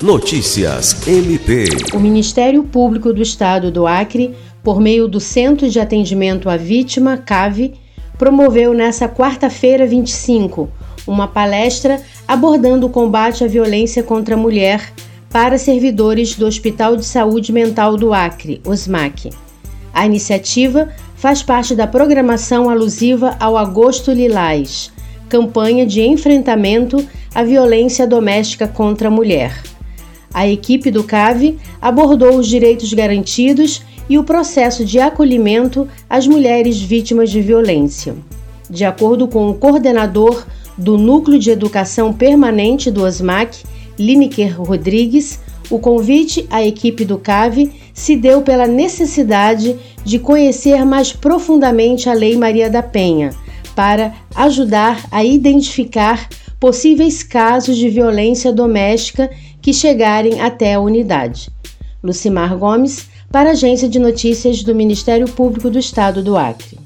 Notícias MP. O Ministério Público do Estado do Acre, por meio do Centro de Atendimento à Vítima, CAVE, promoveu nesta quarta-feira 25 uma palestra abordando o combate à violência contra a mulher para servidores do Hospital de Saúde Mental do Acre, OSMAC. A iniciativa faz parte da programação alusiva ao Agosto Lilás, campanha de enfrentamento à violência doméstica contra a mulher. A equipe do CAVE abordou os direitos garantidos e o processo de acolhimento às mulheres vítimas de violência. De acordo com o coordenador do Núcleo de Educação Permanente do OSMAC, Lineker Rodrigues, o convite à equipe do CAVE se deu pela necessidade de conhecer mais profundamente a Lei Maria da Penha, para ajudar a identificar possíveis casos de violência doméstica que chegarem até a unidade. Lucimar Gomes, para a Agência de Notícias do Ministério Público do Estado do Acre.